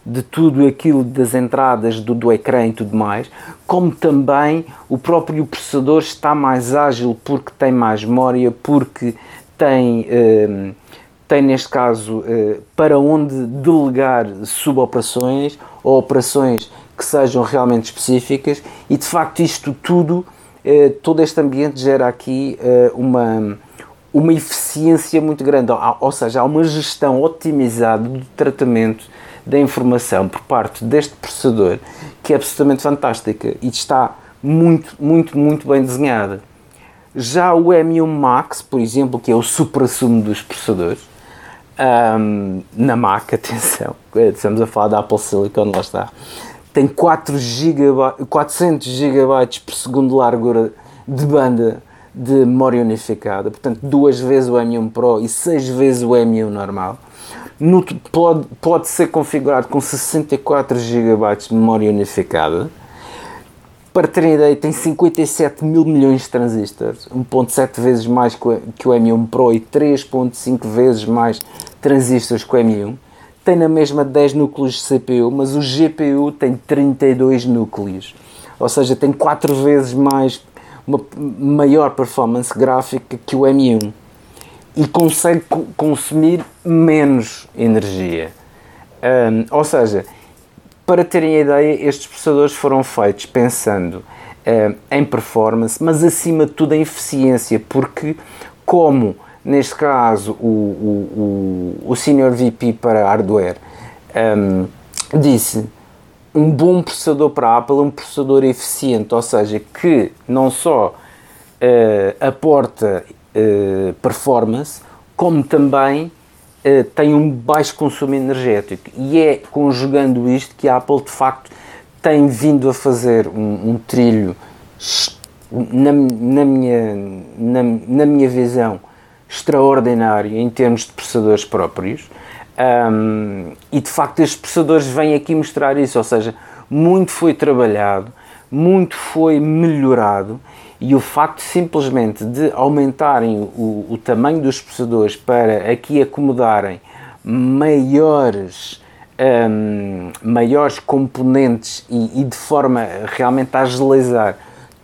de tudo aquilo das entradas do, do ecrã e tudo mais, como também o próprio processador está mais ágil porque tem mais memória, porque tem, eh, tem neste caso, eh, para onde delegar suboperações ou operações que sejam realmente específicas e de facto isto tudo, eh, todo este ambiente gera aqui eh, uma, uma eficiência muito grande, ou, ou seja, há uma gestão otimizada do tratamento da informação por parte deste processador que é absolutamente fantástica e está muito, muito, muito bem desenhada. Já o M1 Max, por exemplo, que é o supra-sumo dos processadores, um, na Mac, atenção, estamos a falar da Apple Silicon, lá está, tem 4 GB, 400 GB por segundo de largura de banda de memória unificada, portanto duas vezes o M1 Pro e seis vezes o M1 normal no, pode, pode ser configurado com 64 GB de memória unificada. Para terem ideia, tem 57 mil milhões de transistores, 1.7 vezes mais que o M1 Pro e 3.5 vezes mais transistores que o M1. Tem na mesma 10 núcleos de CPU, mas o GPU tem 32 núcleos. Ou seja, tem 4 vezes mais, uma maior performance gráfica que o M1 e consegue consumir menos energia. Um, ou seja, para terem a ideia, estes processadores foram feitos pensando um, em performance, mas acima de tudo em eficiência, porque como neste caso o, o, o Senior VP para hardware um, disse um bom processador para a Apple é um processador eficiente, ou seja, que não só uh, aporta uh, performance, como também uh, tem um baixo consumo energético. E é conjugando isto que a Apple de facto tem vindo a fazer um, um trilho, na, na, minha, na, na, minha visão, extraordinário em termos de processadores próprios. Um, e de facto estes processadores vêm aqui mostrar isso, ou seja, muito foi trabalhado, muito foi melhorado e o facto simplesmente de aumentarem o, o tamanho dos processadores para aqui acomodarem maiores, um, maiores componentes e, e, de forma realmente a agilizar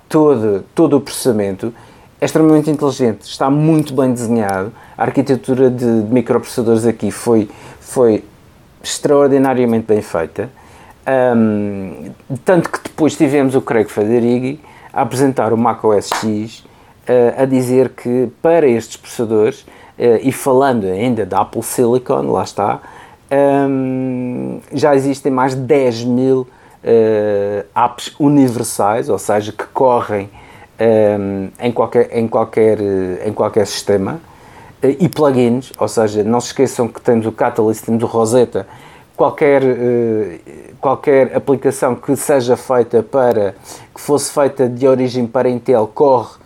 todo, todo o processamento é extremamente inteligente, está muito bem desenhado. A arquitetura de, de microprocessadores aqui foi, foi extraordinariamente bem feita. Um, tanto que depois tivemos o Craig Federighi a apresentar o macOS X uh, a dizer que para estes processadores, uh, e falando ainda da Apple Silicon, lá está, um, já existem mais de 10 mil uh, apps universais, ou seja, que correm um, em, qualquer, em, qualquer, em qualquer sistema, e plugins, ou seja, não se esqueçam que temos o Catalyst, temos o Rosetta, qualquer, eh, qualquer aplicação que seja feita para que fosse feita de origem para Intel corre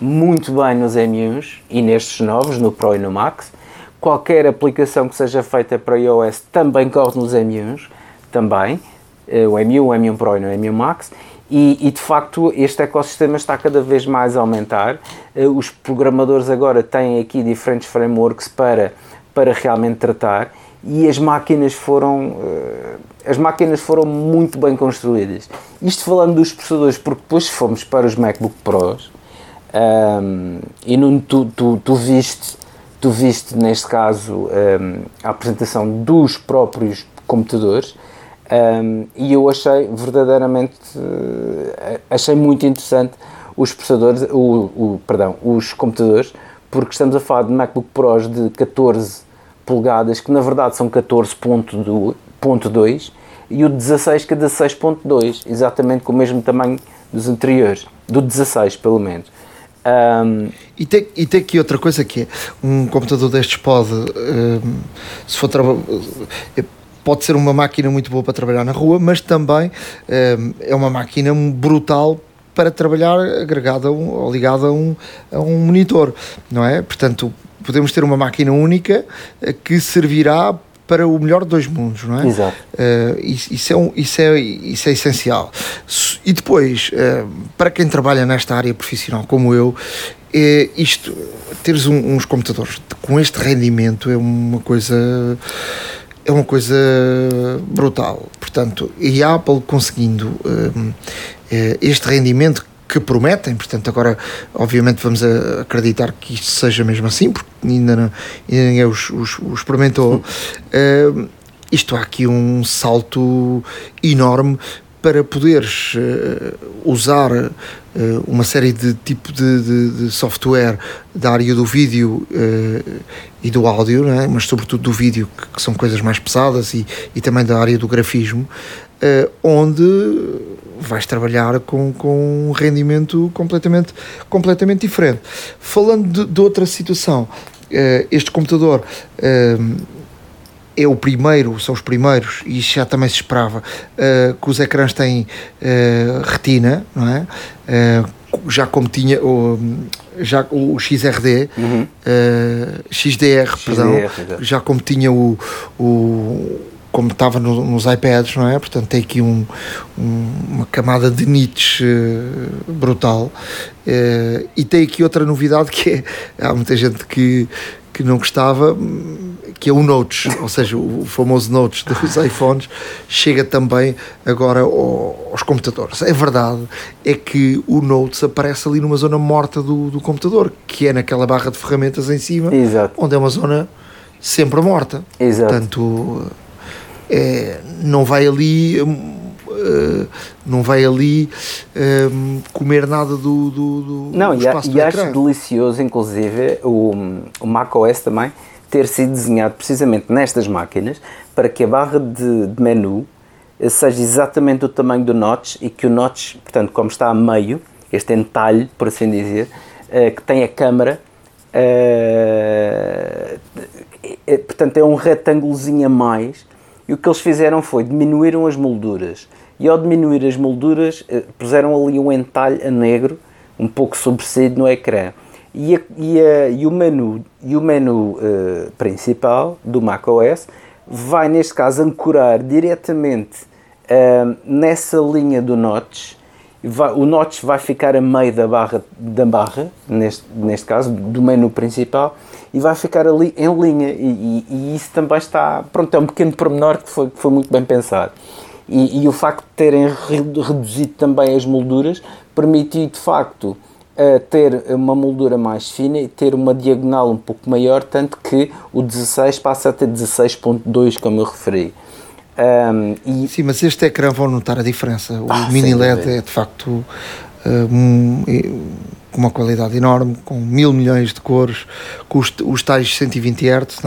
muito bem nos M1s e nestes novos, no Pro e no Max. Qualquer aplicação que seja feita para iOS também corre nos M1s, também, eh, o M1, o M1 Pro e o M1 Max. E, e, de facto este ecossistema está cada vez mais a aumentar. Uh, os programadores agora têm aqui diferentes frameworks para, para realmente tratar e as máquinas foram uh, as máquinas foram muito bem construídas. Isto falando dos processadores, porque depois fomos para os MacBook Pros um, e não, tu, tu, tu, viste tu viste neste caso um, a apresentação dos próprios computadores um, e eu achei verdadeiramente uh, achei muito interessante os processadores, o, o, perdão, os computadores, porque estamos a falar de MacBook Pros de 14 polegadas, que na verdade são 14.2 e o 16 que é 16.2, exatamente com o mesmo tamanho dos anteriores, do 16 pelo menos. Um, e, tem, e tem aqui outra coisa que é um computador destes pode um, se for pode ser uma máquina muito boa para trabalhar na rua, mas também um, é uma máquina brutal para trabalhar agregada ou ligada a um, a um monitor, não é? Portanto, podemos ter uma máquina única eh, que servirá para o melhor de dois mundos, não é? Exato. Uh, isso, é um, isso, é, isso é essencial. E depois, uh, para quem trabalha nesta área profissional como eu, é isto, teres um, uns computadores com este rendimento é uma coisa é uma coisa brutal. Portanto, e a Apple conseguindo uh, este rendimento que prometem, portanto, agora obviamente vamos acreditar que isto seja mesmo assim, porque ainda, não, ninguém os, os, os experimentou. Uh, isto há aqui um salto enorme para poderes uh, usar uh, uma série de tipo de, de, de, software da área do vídeo uh, e do áudio, é? mas sobretudo do vídeo, que, que, são coisas mais pesadas, e, e também da área do grafismo, onde vais trabalhar com, com um rendimento completamente, completamente diferente. Falando de, de outra situação, uh, este computador uh, é o primeiro, são os primeiros, e já também se esperava, uh, que os ecrãs têm retina, não é? já como tinha o, já o XRD, uhum. XDR, XDR, perdão, já como tinha o, o como estava no, nos iPads, não é? Portanto, tem aqui um, um, uma camada de nits uh, brutal. Uh, e tem aqui outra novidade que é, há muita gente que, que não gostava, que é o Notes, ou seja, o famoso Notes dos iPhones, chega também agora aos computadores. É verdade, é que o Notes aparece ali numa zona morta do, do computador, que é naquela barra de ferramentas em cima, Exato. onde é uma zona sempre morta. Exato. Portanto, é, não vai ali uh, não vai ali um, comer nada do, do, do não do e, a, e acho delicioso inclusive o, o macOS também ter sido desenhado precisamente nestas máquinas para que a barra de, de menu seja exatamente do tamanho do notch e que o notch, portanto, como está a meio, este entalhe, por assim dizer, uh, que tem a câmara, uh, portanto, é um retângulozinho a mais e o que eles fizeram foi diminuíram as molduras. E ao diminuir as molduras, eh, puseram ali um entalhe a negro, um pouco sobressaído no ecrã. E, a, e, a, e, o menu, e o menu uh, principal do macOS vai, neste caso, ancorar diretamente uh, nessa linha do notch. Vai, o notch vai ficar a meio da barra, da barra neste, neste caso, do menu principal, e vai ficar ali em linha. E, e, e, isso também está. Pronto, é um pequeno pormenor que foi, que foi muito bem pensado. E, e o facto de terem reduzido também as molduras permitiu de facto ter uma moldura mais fina e ter uma diagonal um pouco maior, tanto que o 16 passa a ter 16.2, como eu referi. Um, e... Sim, mas este ecrã vão notar a diferença. O ah, mini LED é de facto um, com uma qualidade enorme, com mil milhões de cores, com os, os tais 120 Hz,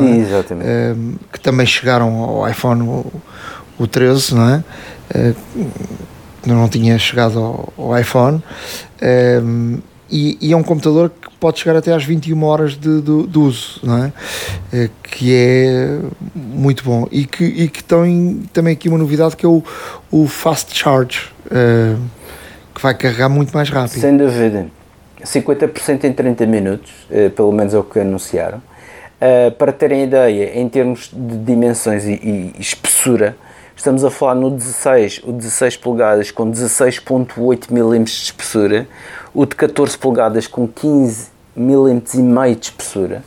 é? Um, que também chegaram ao iPhone o, o 13, não é? Uh, não tinha chegado ao, ao iPhone. Um, e, e, é um computador que pode chegar até às 21 horas de, de, de uso, não é? Uh, que é muito bom. E que, e que tem também aqui uma novidade que é o, o Fast Charge, uh, que vai carregar muito mais rápido. Sem dúvida. 50% em 30 minutos, uh, pelo menos é o que anunciaram. Uh, para terem ideia, em termos de dimensões e, e, espessura, Estamos a falar no 16, o 16 polegadas com 16.8 mm de espessura, o de 14 polegadas com 15 mm e meio de espessura.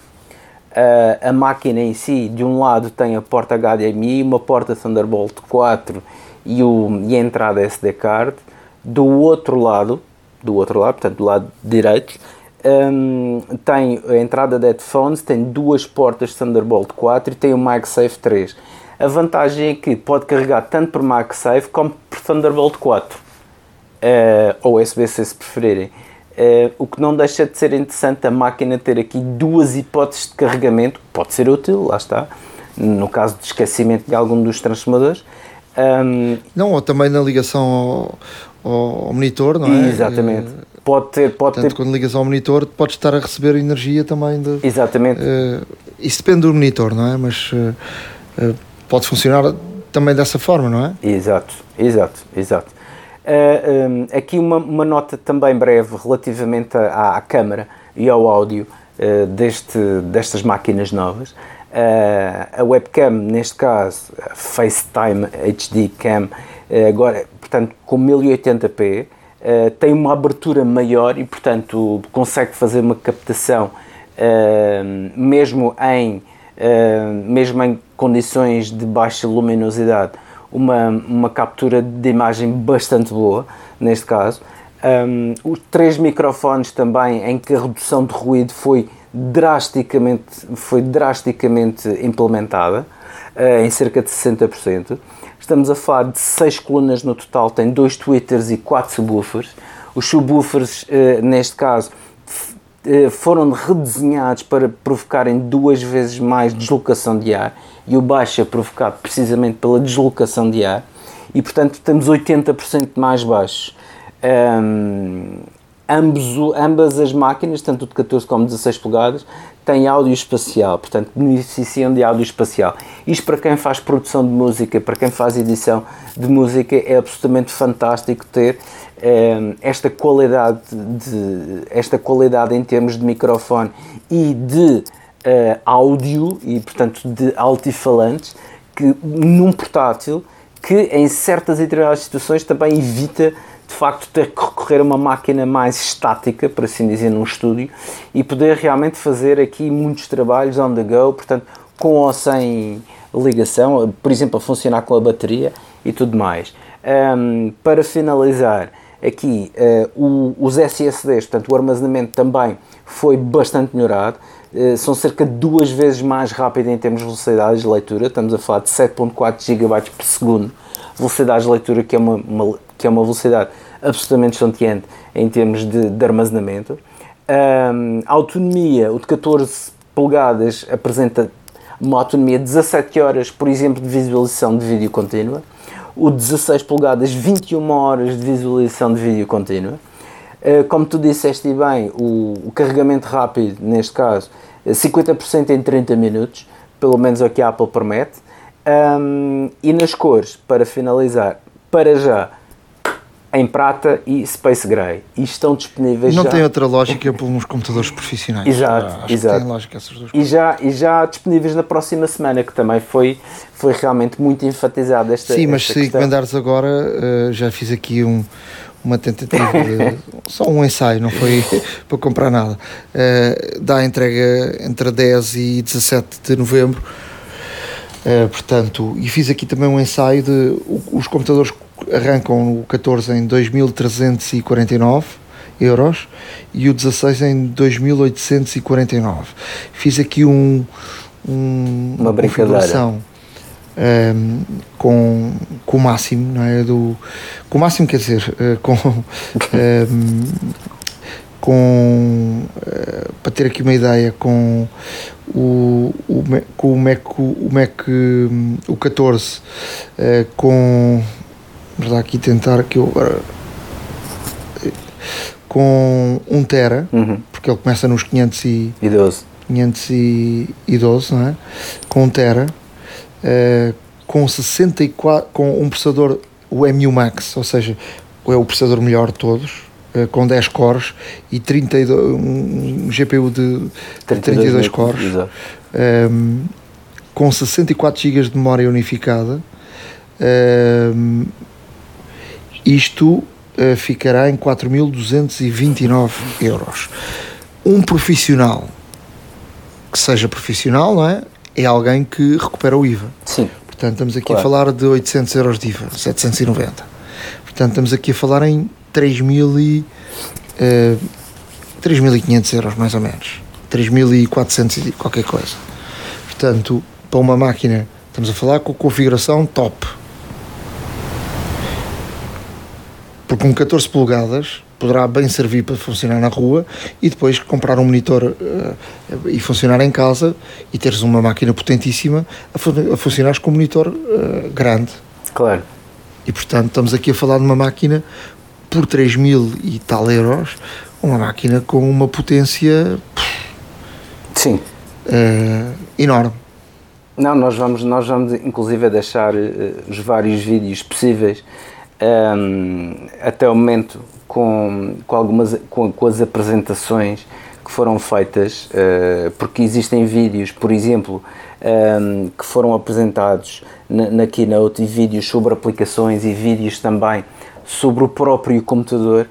Uh, a máquina em si, de um lado tem a porta HDMI, uma porta Thunderbolt 4 e, o, e a entrada SD card. Do outro lado, do outro lado, portanto do lado direito, um, tem a entrada de headphones, tem duas portas Thunderbolt 4 e tem o MagSafe 3. A vantagem é que pode carregar tanto por MagSafe como por Thunderbolt 4 uh, ou USB-C se preferirem. Uh, o que não deixa de ser interessante a máquina ter aqui duas hipóteses de carregamento, pode ser útil, lá está, no caso de esquecimento de algum dos transformadores. Um, não, ou também na ligação ao, ao monitor, não é? Exatamente. Uh, pode ter. Pode Portanto, ter... quando ligas ao monitor, podes estar a receber energia também. De, Exatamente. Uh, isso depende do monitor, não é? Mas uh, uh, pode funcionar também dessa forma, não é? Exato, exato, exato. Um, aqui uma, uma, nota também breve relativamente à, à câmara e ao áudio deste, destas máquinas novas. a webcam, neste caso, FaceTime HD Cam, agora, portanto, com 1080p, uh, tem uma abertura maior e, portanto, consegue fazer uma captação uh, mesmo, em, uh, mesmo em condições de baixa luminosidade, uma, uma captura de imagem bastante boa, neste caso. Um, os três microfones também, em que a redução de ruído foi drasticamente, foi drasticamente implementada, em cerca de 60%. Estamos a falar de 6 colunas no total, tem dois tweeters e 4 subwoofers. Os subwoofers, eh, neste caso, eh, foram redesenhados para provocarem duas vezes mais deslocação de ar e o baixo é provocado precisamente pela deslocação de ar e portanto temos 80% mais baixos. Um, ambos, ambas as máquinas, tanto o de 14 como 16 polegadas, têm áudio espacial, portanto beneficiam de áudio espacial. Isto para quem faz produção de música, para quem faz edição de música, é absolutamente fantástico ter eh, esta qualidade de esta qualidade em termos de microfone e de eh, áudio e portanto de altifalantes que num portátil que em certas e determinadas situações também evita de facto ter que recorrer a uma máquina mais estática, por assim dizer, num estúdio e poder realmente fazer aqui muitos trabalhos on the go, portanto, com ou sem ligação, por exemplo, a funcionar com a bateria e tudo mais. Um, para finalizar, aqui uh, o, os SSDs, portanto, o armazenamento também foi bastante melhorado. Uh, são cerca de duas vezes mais rápido em termos de velocidade de leitura, estamos a falar de 7.4 GB por segundo, velocidade de leitura que é uma, uma que é uma velocidade absolutamente estonteante em termos de, de armazenamento. Um, a autonomia, o de 14 polegadas apresenta uma autonomia de 17 horas, por exemplo, de visualização de vídeo contínua. O de 16 polegadas, 21 horas de visualização de vídeo contínua. Uh, como tu disseste bem, o, o carregamento rápido, neste caso, 50% em 30 minutos, pelo menos é o que a Apple promete. Um, e nas cores, para finalizar, para já, em prata e Space Gray. E estão disponíveis Não já. tem outra lógica para uns computadores profissionais. Exato, ah, exato. Tem lógica essas duas e já E já disponíveis na próxima semana, que também foi, foi realmente muito enfatizado esta Sim, mas esta se questão. encomendares agora, uh, já fiz aqui um, uma tentativa de. só um ensaio, não foi para comprar nada. Uh, dá a entrega entre 10 e 17 de novembro. Uh, portanto, e fiz aqui também um ensaio de os computadores arrancam o 14 em 2.349 euros e o 16 em 2.849. Fiz aqui um, um uma brincadeira um, com, com o máximo, não é? Do, com o máximo, quer dizer, uh, com. Um, com uh, para ter aqui uma ideia com o, o, com o Mac o Mac um, o 14 uh, com Vamos lá aqui tentar que eu agora. Com 1 um tera, uhum. porque ele começa nos 512. E 12. 512, não é? Com 1 um tera, uh, com 64, com um processador, o MU Max, ou seja, é o processador melhor de todos, uh, com 10 cores e 32, um GPU de 32, 32 cores, um, com 64 GB de memória unificada Uh, isto uh, ficará em 4.229 euros. Um profissional que seja profissional, não é? É alguém que recupera o IVA. Sim. Portanto, estamos aqui claro. a falar de 800 euros de IVA, 790. Portanto, estamos aqui a falar em 3.000 e, uh, 3.500 euros, mais ou menos. 3.400 e qualquer coisa. Portanto, para uma máquina, estamos a falar com configuração top. Porque um 14 polegadas poderá bem servir para funcionar na rua e depois comprar um monitor uh, e funcionar em casa e teres uma máquina potentíssima a, fu a funcionar com um monitor uh, grande. Claro. E portanto estamos aqui a falar de uma máquina por 3 mil e tal euros, uma máquina com uma potência sim uh, enorme. Não, nós vamos, nós vamos inclusive deixar os vários vídeos possíveis um, até o momento com, com, algumas, com, com as apresentações que foram feitas, uh, porque existem vídeos, por exemplo, um, que foram apresentados na, na Keynote e vídeos sobre aplicações e vídeos também sobre o próprio computador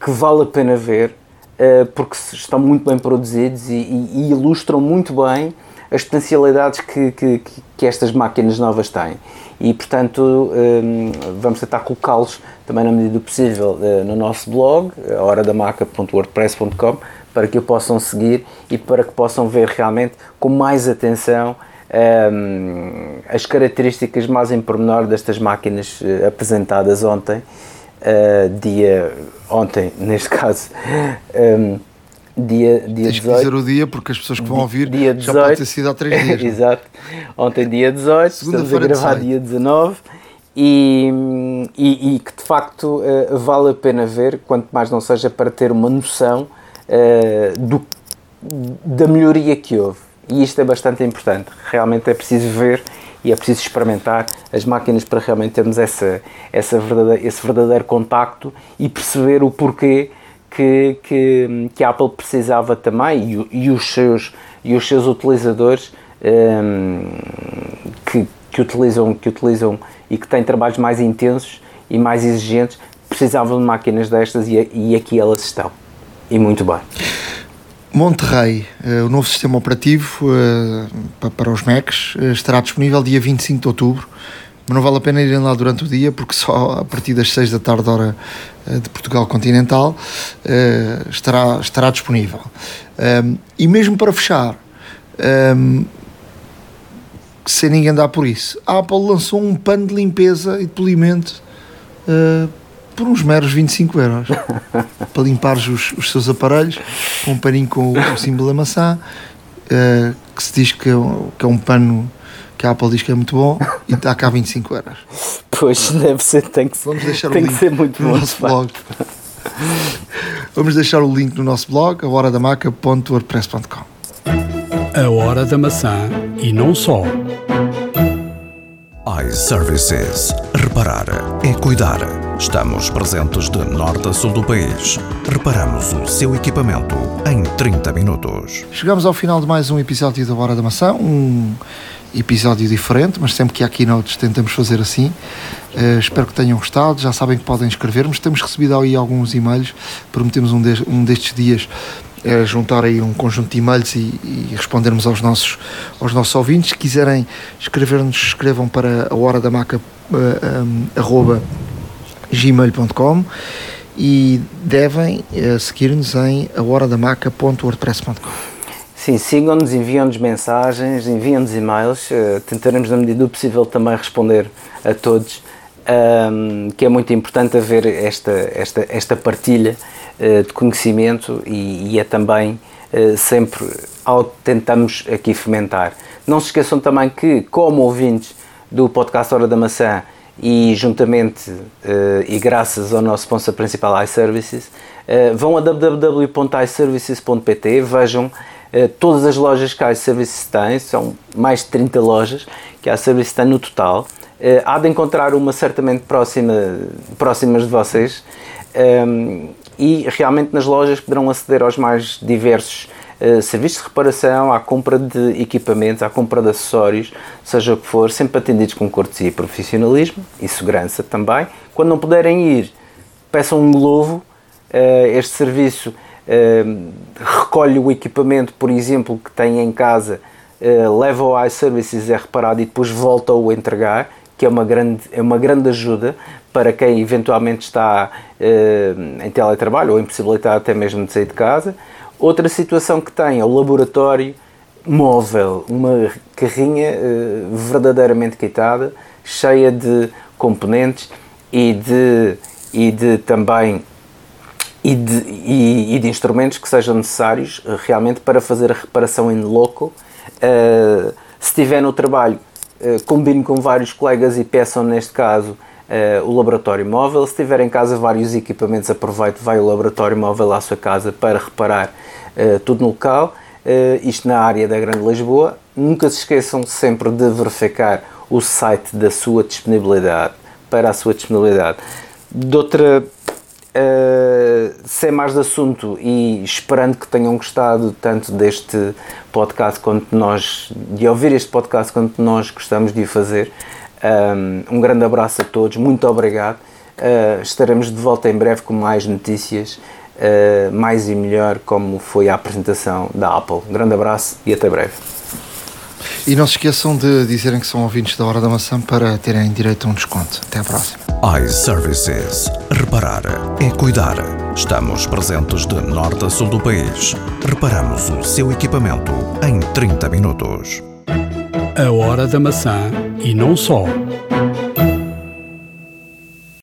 que vale a pena ver uh, porque estão muito bem produzidos e, e, e ilustram muito bem as potencialidades que, que, que, estas máquinas novas têm. E, portanto, um, vamos tentar colocá-los também na medida do possível uh, no nosso blog, horadamaca.wordpress.com, para que o possam seguir e para que possam ver realmente com mais atenção um, as características mais em pormenor destas máquinas uh, apresentadas ontem, uh, dia ontem, neste caso. Um, dia, dia Tens 18. dizer o dia porque as pessoas que vão ouvir dia 18, já pode ter sido há três dias. É? Exato. Ontem, dia 18, estamos a gravar dia 19 e, e, e, que de facto uh, vale a pena ver, quanto mais não seja para ter uma noção uh, do, da melhoria que houve. E isto é bastante importante. Realmente é preciso ver e é preciso experimentar as máquinas para realmente termos essa, essa verdadeira, esse verdadeiro contacto e perceber o porquê que, que, que a Apple precisava também e, e, os, seus, e os seus utilizadores um, que, que, utilizam, que utilizam e que têm trabalhos mais intensos e mais exigentes precisavam de máquinas destas e, e aqui elas estão. E muito bem. Monterrey, uh, o novo sistema operativo uh, para os Macs, uh, estará disponível dia 25 de outubro mas não vale a pena irem lá durante o dia porque só a partir das 6 da tarde hora eh, de Portugal continental uh, estará, estará disponível. Um, e mesmo para fechar um, sem ninguém dar por isso a Apple lançou um pano de limpeza e de polimento uh, por uns meros 25 euros para limpar os, os seus aparelhos com um paninho com o, símbolo da maçã que se diz que é, que é um pano que a Apple diz que é muito bom e está cá 25 euros. Pois, deve ser, tem que, Vamos deixar tem o link que ser muito no bom. nosso blog. Vamos deixar o link no nosso blog, ahoradamaca.wordpress.com A Hora da Maçã e não só iServices. Reparar é cuidar. Estamos presentes de norte a sul do país. Reparamos o seu equipamento em 30 minutos. Chegamos ao final de mais um episódio da Hora da Maçã, um episódio diferente, mas sempre que há keynotes tentamos fazer assim. Uh, espero que tenham gostado. Já sabem que podem escrever-nos. Temos recebido aí alguns e-mails. Prometemos um, de, um destes dias uh, juntar aí um conjunto de e-mails e, e, respondermos aos nossos, aos nossos ouvintes. Se quiserem escrever-nos, escrevam para a hora da maca uh, um, gmail.com e devem uh, seguir-nos em ahoradamaca.wordpress.com. Sim, sigam-nos, enviam-nos mensagens, enviam-nos e-mails, uh, tentaremos na medida do possível também responder a todos, que é muito importante haver esta, esta, esta partilha uh, de conhecimento e, e é também uh, sempre algo que tentamos aqui fomentar. Não se esqueçam também que, como ouvintes do podcast Hora da Maçã e juntamente e graças ao nosso sponsor principal iServices, vão a www.iservices.pt, vejam eh, todas as lojas que a iService tem, são mais de 30 lojas que a iService tem no total, uh, há de encontrar uma certamente próxima, próximas de vocês ehm, e realmente nas lojas poderão aceder aos mais diversos uh, serviços de reparação, à compra de equipamentos, à compra de acessórios, seja o que for, sempre atendidos com cortesia e profissionalismo e segurança também. Quando não puderem ir, peçam um globo. Este serviço uh, recolhe o equipamento, por exemplo, que têm em casa, leva ao iServices, é reparado e depois volta a o entregar que é uma grande, é uma grande ajuda para quem eventualmente está uh, em teletrabalho ou impossibilitado até mesmo de sair de casa. Outra situação que tem é o laboratório móvel, uma carrinha uh, verdadeiramente quitada, cheia de componentes e de, e de também e de, e, e de instrumentos que sejam necessários uh, realmente para fazer a reparação em loco. se estiver no trabalho, combine com vários colegas e peçam, neste caso, Uh, o laboratório móvel. Se tiver em casa vários equipamentos, aproveite, vai o laboratório móvel à sua casa para reparar uh, tudo no local. Uh, isto na área da Grande Lisboa. Nunca se esqueçam sempre de verificar o site da sua disponibilidade, para a sua disponibilidade. De outra, sem mais de assunto e esperando que tenham gostado tanto deste podcast quanto nós, de ouvir este podcast quanto nós gostamos de o fazer, um, grande abraço a todos, muito obrigado. Uh, estaremos de volta em breve com mais notícias, uh, mais e melhor, como foi a apresentação da Apple. Um grande abraço e até breve. E não se esqueçam de dizerem que são ouvintes da Hora da Maçã para terem direito a um desconto. Até à próxima. iServices. Reparar é cuidar. Estamos presentes de norte a sul do país. Reparamos o seu equipamento em 30 minutos. A Hora da Maçã e não só.